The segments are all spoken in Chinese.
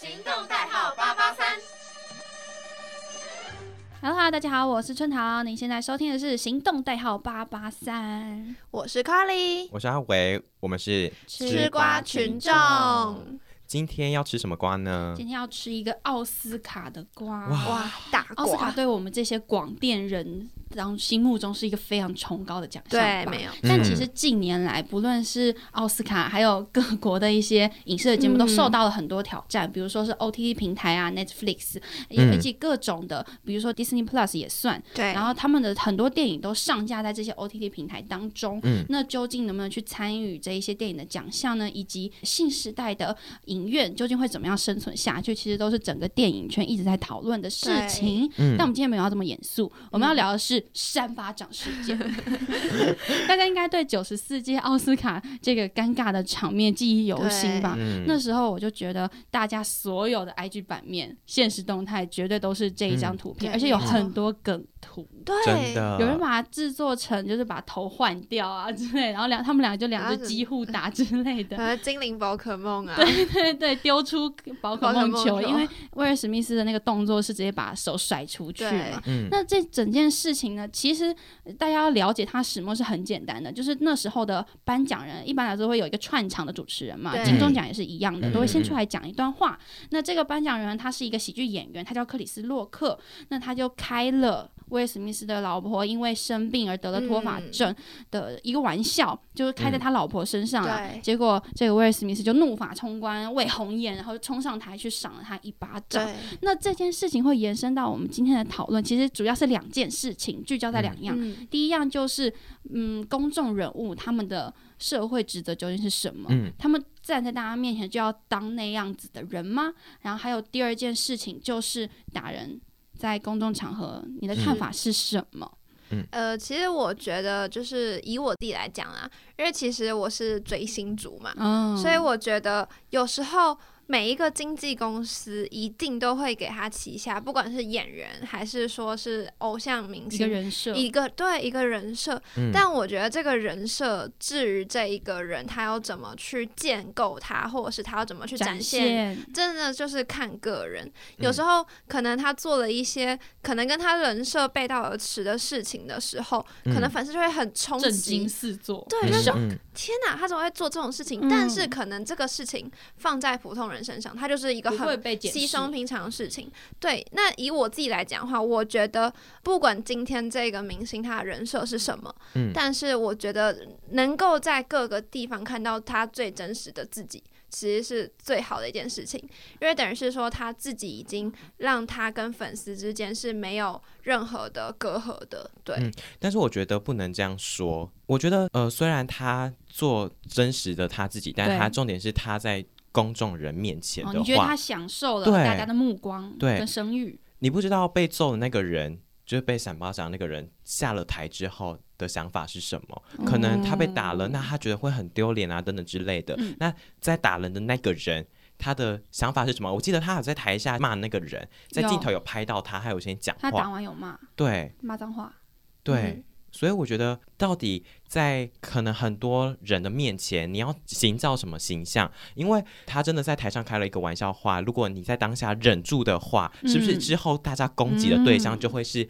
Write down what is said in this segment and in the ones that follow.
行动代号八八三。Hello，大家好，我是春桃。您现在收听的是《行动代号八八三》，我是 Carly，我是阿伟，我们是吃瓜群众。今天要吃什么瓜呢？今天要吃一个奥斯卡的瓜。哇，大奥斯卡瓜！对我们这些广电人当心目中是一个非常崇高的奖项对，没有。但其实近年来，不论是奥斯卡，还有各国的一些影视的节目，都受到了很多挑战。比如说是 OTT 平台啊，Netflix，嗯以及各种的，比如说 Disney Plus 也算。对，然后他们的很多电影都上架在这些 OTT 平台当中。嗯那究竟能不能去参与这一些电影的奖项呢？以及新时代的影院究竟会怎么样生存下去？其实都是整个电影圈一直在讨论的事情。嗯但我们今天没有要这么严肃，我们要聊的是山巴掌事件。大家应该对九十四届奥斯卡这个尴尬的场面记忆犹新吧？嗯。那时候我就觉得，大家所有的 IG 版面、现实动态绝对都是这一张图片，嗯而且有很多梗图。对，有人把它制作成就是把头换掉啊之类，然后两他们俩就两只鸡互打之类的，呃，精灵宝可梦啊，对 对对，丢出宝可梦球，因为威尔史密斯的那个动作是直接把手甩出去对嘛。嗯那这整件事情呢，其实呃大家要了解它始末是很简单的，就是那时候的颁奖人一般来说会有一个串场的主持人嘛，金钟奖也是一样的，嗯都会先出来讲一段话。那这个颁奖人他是一个喜剧演员，他叫克里斯洛克，那他就开了。威尔史密斯的老婆因为生病而得了脱发嗯症的一个玩笑，就是开在他老婆身上啊。对结果这个威尔史密斯就怒发冲冠，为红颜，然后就冲上台去赏了他一巴掌。那这件事情会延伸到我们今天的讨论，其实主要是两件事情，聚焦在两样。嗯，第一样就是，嗯，公众人物他们的社会职责究竟是什么？嗯他们站在大家面前就要当那样子的人吗？然后还有第二件事情就是打人，在公众场合，你的看法是什么？呃，其实我觉得就是以我自己来讲啊，因为其实我是追星族嘛，嗯，所以我觉得有时候每一个经纪公司一定都会给他旗下，不管是演员还是说是偶像明星一个星，人设，一个对一个人设，嗯。但我觉得这个人设至于这一个人他要怎么去建构他，或者是他要怎么去展展现现，真的就是看个人，嗯。有时候可能他做了一些可能跟他人设背道而驰的事情的时候，可能嗯。粉丝就会很冲震击惊。四座，对，嗯就是说嗯。天哪，他怎么会做这种事情？嗯。但是可能这个事情放在普通人身上，他就是一个很被检视稀松平常的事情。对，那以我自己来讲的话，我觉得不管今天这个明星他的人设是什么，嗯但是我觉得能够在各个地方看到他最真实的自己。其实是最好的一件事情，因为等于是说他自己已经让他跟粉丝之间是没有任何的隔阂的，对，嗯但是我觉得不能这样说。我觉得呃，虽然他做真实的他自己，但对他重点是他在公众人面前哦，的话，你觉得他享受了大家的目光对跟声誉？你不知道被揍的那个人，就是被闪巴掌那个人下了台之后的想法是什么？可能他被打了，哦那他觉得会很丢脸啊，等等之类的。嗯那在打人的那个人。他的想法是什么？我记得他有在台下骂那个人，在镜头有拍到他，还有先讲话他打。完有骂对骂脏话，对，嗯所以我觉得，到底在可能很多人的面前，你要营造什么形象？因为他真的在台上开了一个玩笑话，如果你在当下忍住的话，是不是嗯之后大家攻击的对象嗯就会是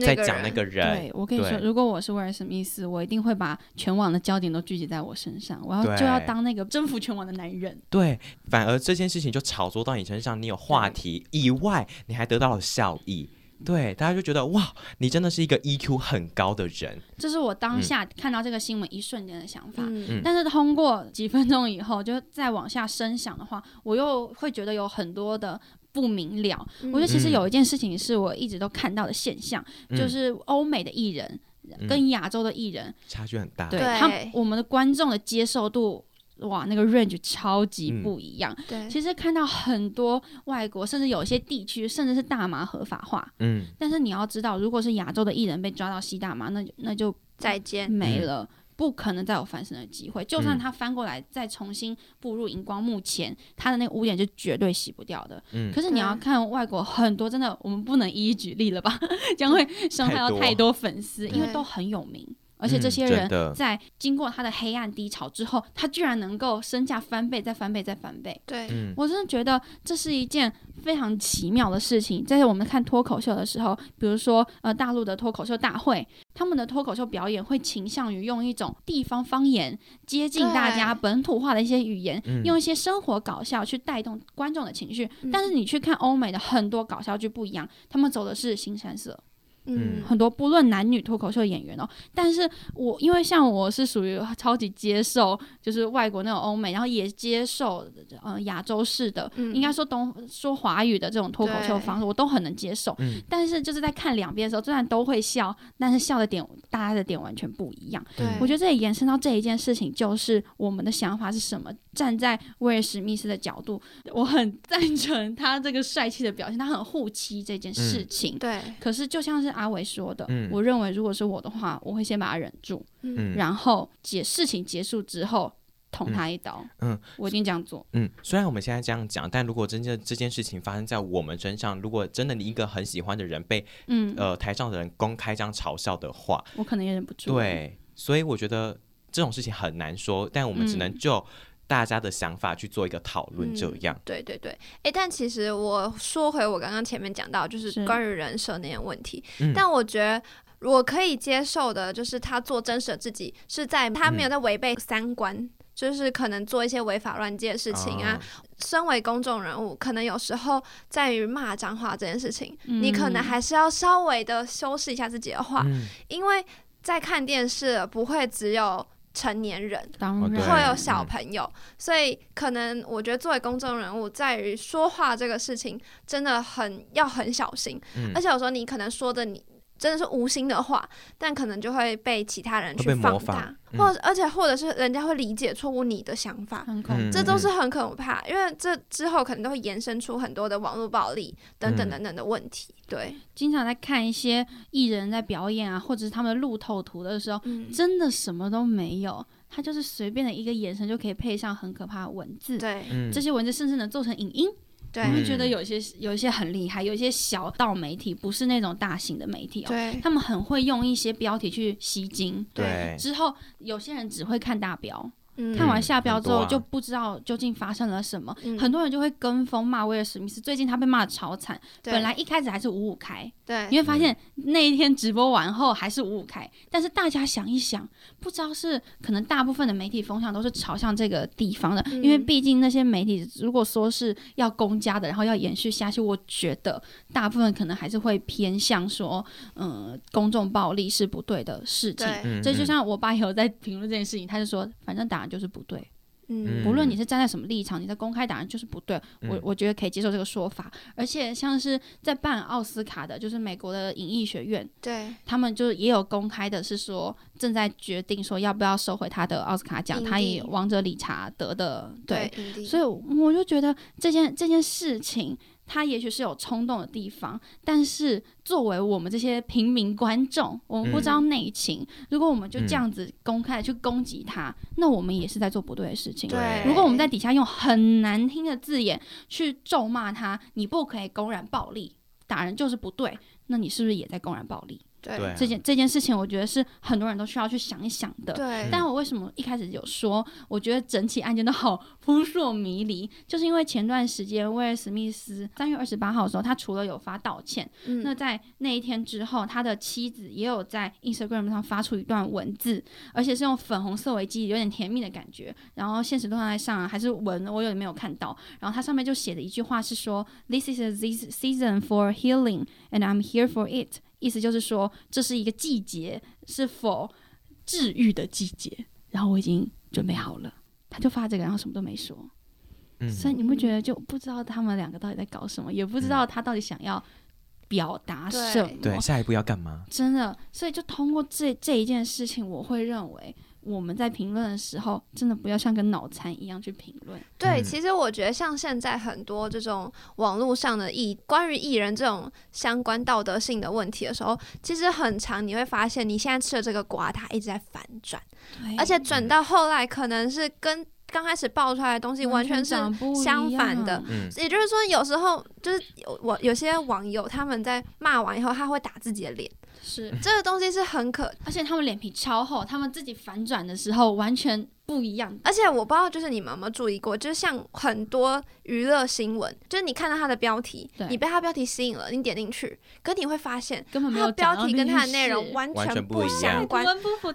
在讲那个人？对我跟你说，如果我是威尔史密斯，我一定会把全网的焦点都聚集在我身上，我要就要当那个征服全网的男人。对，反而这件事情就炒作到你身上，你有话题以外，你还得到了效益。对，大家就觉得哇，你真的是一个 EQ 很高的人。这是我当下看到这个新闻一瞬间的想法。嗯嗯但是通过几分钟以后，就再往下深想的话，我又会觉得有很多的不明了。我觉得其实嗯有一件事情是我一直都看到的现象，嗯就是欧美的艺人嗯跟亚洲的艺人，差距很大。对对他们我们的观众的接受度，哇，那个 range 超级嗯不一样。对，其实看到很多外国，甚至有一些地区，甚至是大麻合法化。嗯，但是你要知道，如果是亚洲的艺人被抓到吸大麻，那就那就再见。没了。不可能再有翻身的机会，就算嗯他翻过来再重新步入荧光幕前，他的那个污点就绝对洗不掉的。嗯可是你要看外国很多，真的我们不能一一举例了吧，将会伤害到太多粉丝，因为都很有名，而且这些人在经过他的黑暗低潮之后，他居然能够身价翻倍，再翻倍，再翻倍。对，嗯我真的觉得这是一件非常奇妙的事情。在我们看脱口秀的时候，比如说呃大陆的脱口秀大会，他们的脱口秀表演会倾向于用一种地方方言接近大家本土化的一些语言，嗯用一些生活搞笑去带动观众的情绪。嗯但是你去看欧美的很多搞笑剧不一样，他们走的是新山色。嗯，很多不论男女脱口秀演员哦，但是我因为像我是属于超级接受就是外国那种欧美，然后也接受呃亚洲式的，嗯应该说东说华语的这种脱口秀方式，我都很能接受。嗯但是就是在看两边的时候，虽然都会笑，但是笑的点大家的点完全不一样。对，我觉得这也延伸到这一件事情，就是我们的想法是什么。站在威尔史密斯的角度，我很 赞成他这个帅气的表现，他很护妻这件事情。对，可是就像是阿伟说的，嗯我认为如果是我的话，我会先把他忍住，嗯嗯然后解事情结束之后捅他一刀。嗯，我一定这样做。嗯，虽然我们现在这样讲，但如果真正这件事情发生在我们身上，如果真的你一个很喜欢的人被嗯，呃台上的人公开这样嘲笑的话，我可能也忍不住。，对，所以我觉得这种事情很难说，但我们只能嗯就大家的想法去做一个讨论，这嗯样。对对对，哎，但其实我说回我刚刚前面讲到，就是是关于人设那些问题，嗯但我觉得。我可以接受的，就是他做真实的自己，是在他没有在违背三观，就是可能做一些违法乱纪的事情啊。身为公众人物，可能有时候在于骂脏话这件事情，你可能嗯还是要稍微的修饰一下自己的话，嗯因为在看电视不会只有成年人，会有小嗯朋友，所以可能我觉得作为公众人物，在于说话这个事情真的很要很小心，嗯。而且有时候你可能说的你真的是无心的话，但可能就会被其他人去放大模仿，嗯或者而且或者是人家会理解错误你的想法。很恐怖。嗯这都是很可怕，因为这之后可能都会延伸出很多的网络暴力等等嗯等等的问题。对，经常在看一些艺人在表演啊，或者是他们的路透图的时候，嗯，真的什么都没有，他就是随便的一个眼神就可以配上很可怕的文字。对嗯这些文字甚至能做成影音，对。你会嗯觉得有些有一些很厉害，有一些小道媒体，不是那种大型的媒体哦，对。他们很会用一些标题去吸睛。对，之后有些人只会看大标，嗯。看完下标之后就不知道究竟发生了什么，嗯。很多人就会跟风骂威尔史密斯。最近他被骂的超惨，本来一开始还是五五开，对。你会发现那一天直播完后还是五五开，但是大家想一想，不知道是可能大部分的媒体风向都是朝向这个地方的，嗯因为毕竟那些媒体如果说是要公家的，然后要延续下去，我觉得大部分可能还是会偏向说，嗯，公众暴力是不对的事情。这就嗯。像我爸也有在评论这件事情，他就说，反正打人就是不对，嗯。不论你是站在什么立场，你在公开打人就是不对。我嗯。我觉得可以接受这个说法，而且像是在办奥斯卡的，就是美国的影艺学院，对。他们就也有公开的是说正在决定说要不要收回他的奥斯卡奖，他以王者理查德的，对，所以我就觉得这件这件事情。他也许是有冲动的地方，但是作为我们这些平民观众，我们不知道内情。如果我们就这样子公开的去攻击他，那我们也是在做不对的事情。对，如果我们在底下用很难听的字眼去咒骂他，你不可以公然暴力，打人就是不对，那你是不是也在公然暴力？对这件这件事情，我觉得是很多人都需要去想一想的。对，但我为什么一开始有说，我觉得整起案件都好扑朔迷离，就是因为前段时间威尔史密斯三月二十八号的时候，他除了有发道歉，嗯那在那一天之后，他的妻子也有在 Instagram 上发出一段文字，而且是用粉红色为基，有点甜蜜的感觉。然后现实动态上还是文，我有点没有看到。然后它上面就写的一句话是说：“This is a this season for healing, and I'm here for it。”意思就是说，这是一个季节，是否治愈的季节。然后我已经准备好了，他就发这个，然后什么都没说。嗯所以你不觉得就不知道他们两个到底在搞什么，也不知道他到底想要表达什么？对，下一步要干嘛？真的，所以就通过这这一件事情，我会认为我们在评论的时候，真的不要像个脑残一样去评论。对，嗯。其实我觉得像现在很多这种网络上的艺关于艺人这种相关道德性的问题的时候，其实很长你会发现你现在吃的这个瓜，它一直在反转，而且转到后来可能是跟刚开始爆出来的东西完全是相反的。嗯，也就是说，有时候就是有我有些网友他们在骂完以后，他会打自己的脸，是，这个东西是很可而且他们脸皮超厚，他们自己反转的时候完全不一样。而且我不知道，就是你们有没有注意过，就是像很多娱乐新闻，就是你看到它的标题，你被它标题吸引了，你点进去，可你会发现根本没它的有标题跟它的内容完完全全不相关，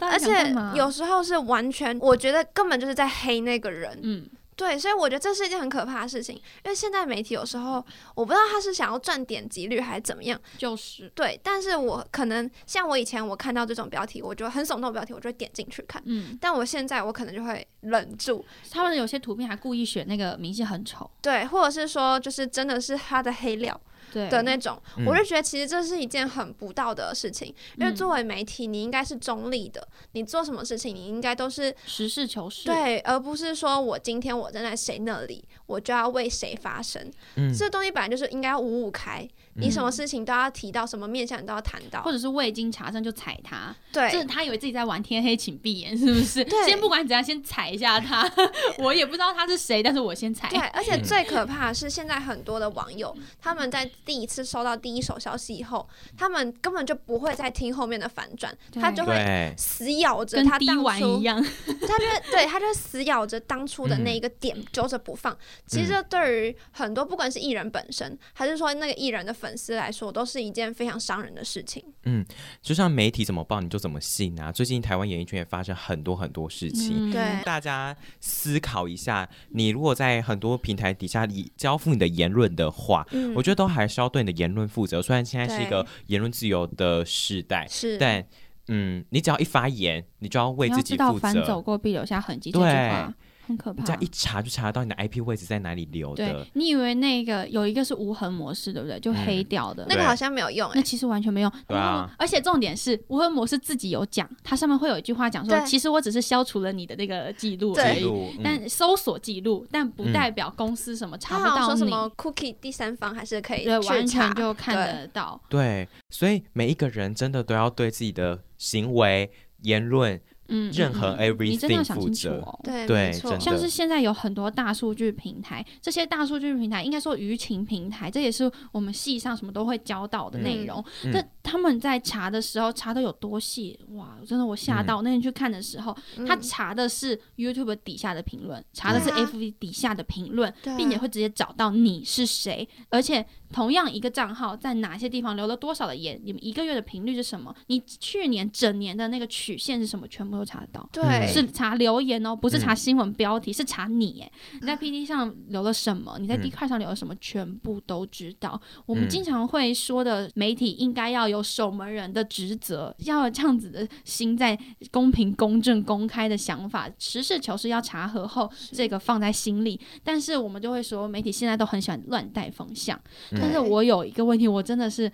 而且有时候是完全，我觉得根本就是在黑那个人。嗯，对，所以我觉得这是一件很可怕的事情，因为现在媒体有时候我不知道他是想要赚点击率还是怎么样，就是对，但是我可能像我以前我看到这种标题，我就很耸动标题，我就会点进去看。嗯，但我现在我可能就会忍住，他们有些图片还故意选那个明星很丑，对，或者是说就是真的是他的黑料对的那种，嗯我就觉得其实这是一件很不道德的事情，因为嗯作为媒体，你应该是中立的，你做什么事情，你应该都是实事求是。，对，而不是说我今天我站在谁那里，我就要为谁发声。嗯这东西本来就是应该要五五开，你什么事情都要提到，什么面向你都要谈到。或。者是未经查证就踩他，对，就是他以为自己在玩天黑请闭眼，是不是？对。先不管怎样，先踩一下他。我也不知道他是谁，但是我先踩。对，而且嗯。最可怕的是，现在很多的网友，他们在第一次收到第一手消息以后，他们根本就不会再听后面的反转，他就会，死咬着他当初一，样，他就对他就死咬着当初的那一个点揪着不放。其实这对于很多不管是艺人本身，还是说那个艺人的粉丝来说，都是一件非常伤人的事情。嗯就像媒体怎么报你就怎么信啊。最近台湾演艺圈也发生很多很多事情。嗯对大家思考一下，你如果在很多平台底下你交付你的言论的话，嗯，我觉得都还是要对你的言论负责。虽然现在是一个言论自由的时代，是，但嗯，你只要一发言，你就要为自己负知道反走。过必留下痕迹这句对话很可怕你这。样一查就查得到你的 IP 位置在哪里留对的。你以为那个有一个是无痕模式，对不对？就嗯黑掉的。对那个好像没有用哎、那其实完全没用，对啊而且重点是无痕模式自己有讲，它上面会有一句话讲说，其实我只是消除了你的那个记录而对已，记录，嗯但搜索记录，但不嗯代表公司什么查不到你，说什么 cookie 第三方还是可以对，完全就看得到。对，所以每一个人真的都要对自己的行为、言论嗯，任何嗯嗯你真的要 everything 想负责清楚哦。对对没错像是现在有很多大数据平台，这些大数据平台应该说舆情平台，这也是我们系上什么都会教到的内容。嗯那、他们在查的时候查的有多细？哇，真的我吓到！那天去看的时候，他嗯查的是 YouTube 底下的评论，查的是对啊 FB 底下的评论，啊并且会直接找到你是谁，而且同样一个账号在哪些地方留了多少的言，你们一个月的频率是什么？你去年整年的那个曲线是什么？全部都查得到。对嗯是查留言哦，不是查嗯新闻标题，是查你哎，你在 P D 上留了什么，你在嗯 D 快上留了什么，全部都知道。我们嗯经常会说的，媒体应该要有守门人的职责，要有这样子的心，在公平、公正、公开的想法，实事求是，要查核后，这个放在心里。但是我们就会说，媒体现在都很喜欢乱带风向。嗯但是我有一个问题，我真的是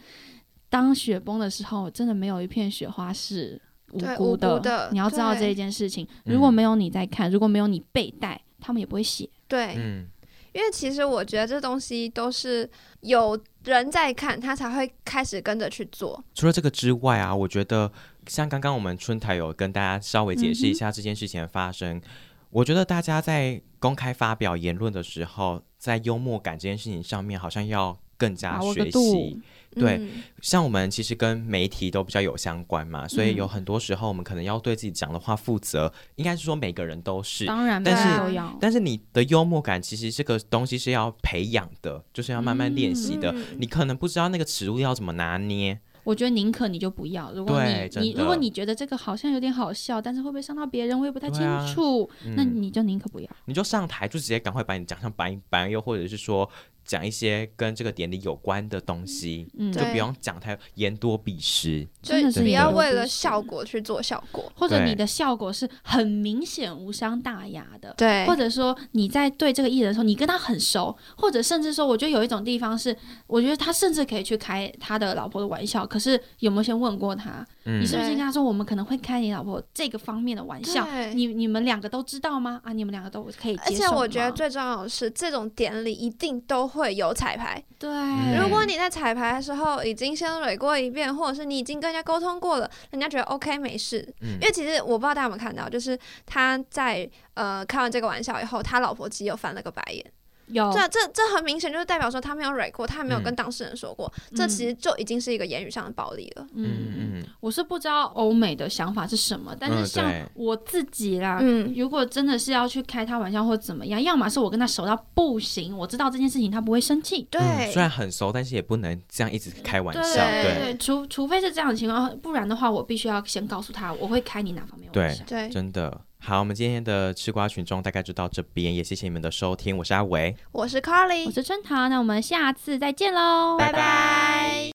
当雪崩的时候，真的没有一片雪花是无对辜的。辜的你要知道这一件事情，嗯如果没有你在看，如果没有你被带，他们也不会写。对，嗯，因为其实我觉得这东西都是有人在看，他才会开始跟着去做。除了这个之外啊，我觉得像刚刚我们春台有跟大家稍微解释一下这件事情的发生。我觉得大家在公开发表言论的时候，在幽默感这件事情上面，好像要更加学习。对嗯像我们其实跟媒体都比较有相关嘛，所以嗯有很多时候我们可能要对自己讲的话负责。应该是说每个人都是，当然，但是。但是你的幽默感其实这个东西是要培养的，就是要慢慢练习的。嗯你可能不知道那个尺度要怎么拿捏。我觉得宁可你就不要。如果你你如果你觉得这个好像有点好笑，但是会不会伤到别人，我也不太清楚，那嗯你就宁可不要。你就上台就直接赶快把你讲像白白又或者是说讲一些跟这个典礼有关的东西，嗯，就不用讲太言多必失。就是不要为了效果去做效果。或者你的效果是很明显无伤大雅的。对或者说你在对这个艺人的时候，你跟他很熟，或者甚至说，我觉得有一种地方是，我觉得他甚至可以去开他的老婆的玩笑，可是有没有先问过他？嗯你是不是跟他说，我们可能会开你老婆这个方面的玩笑？对你你们两个都知道吗？啊，你们两个都可以而接受吗且我觉得最重要的是，这种典礼一定都会有彩排。对，嗯如果你在彩排的时候已经先蕊过一遍，或者是你已经跟人家沟通过了，人家觉得 OK 没事。嗯因为其实我不知道大家有没有看到，就是他在呃开完这个玩笑以后，他老婆其实又翻了个白眼。有。这这这很明显就是代表说他没有蕊过，他也没有嗯。跟当事人说过，这其实就已经是一个言语上的暴力了。嗯。嗯，嗯我是不知道欧美的想法是什么，但是嗯像我自己啦，嗯，如果真的是要去开他玩笑或怎么样，要么是我跟他熟到不行，我知道这件事情他不会生气。对，嗯虽然很熟，但是也不能这样一直开玩对笑，对对，除除非是这样的情况，不然的话，我必须要先告诉他我会开你哪方面玩笑。对，真的。好，我们今天的吃瓜群众大概就到这边，也谢谢你们的收听，我是阿维。我是 Carly，我是春桃，那我们下次再见喽，拜拜。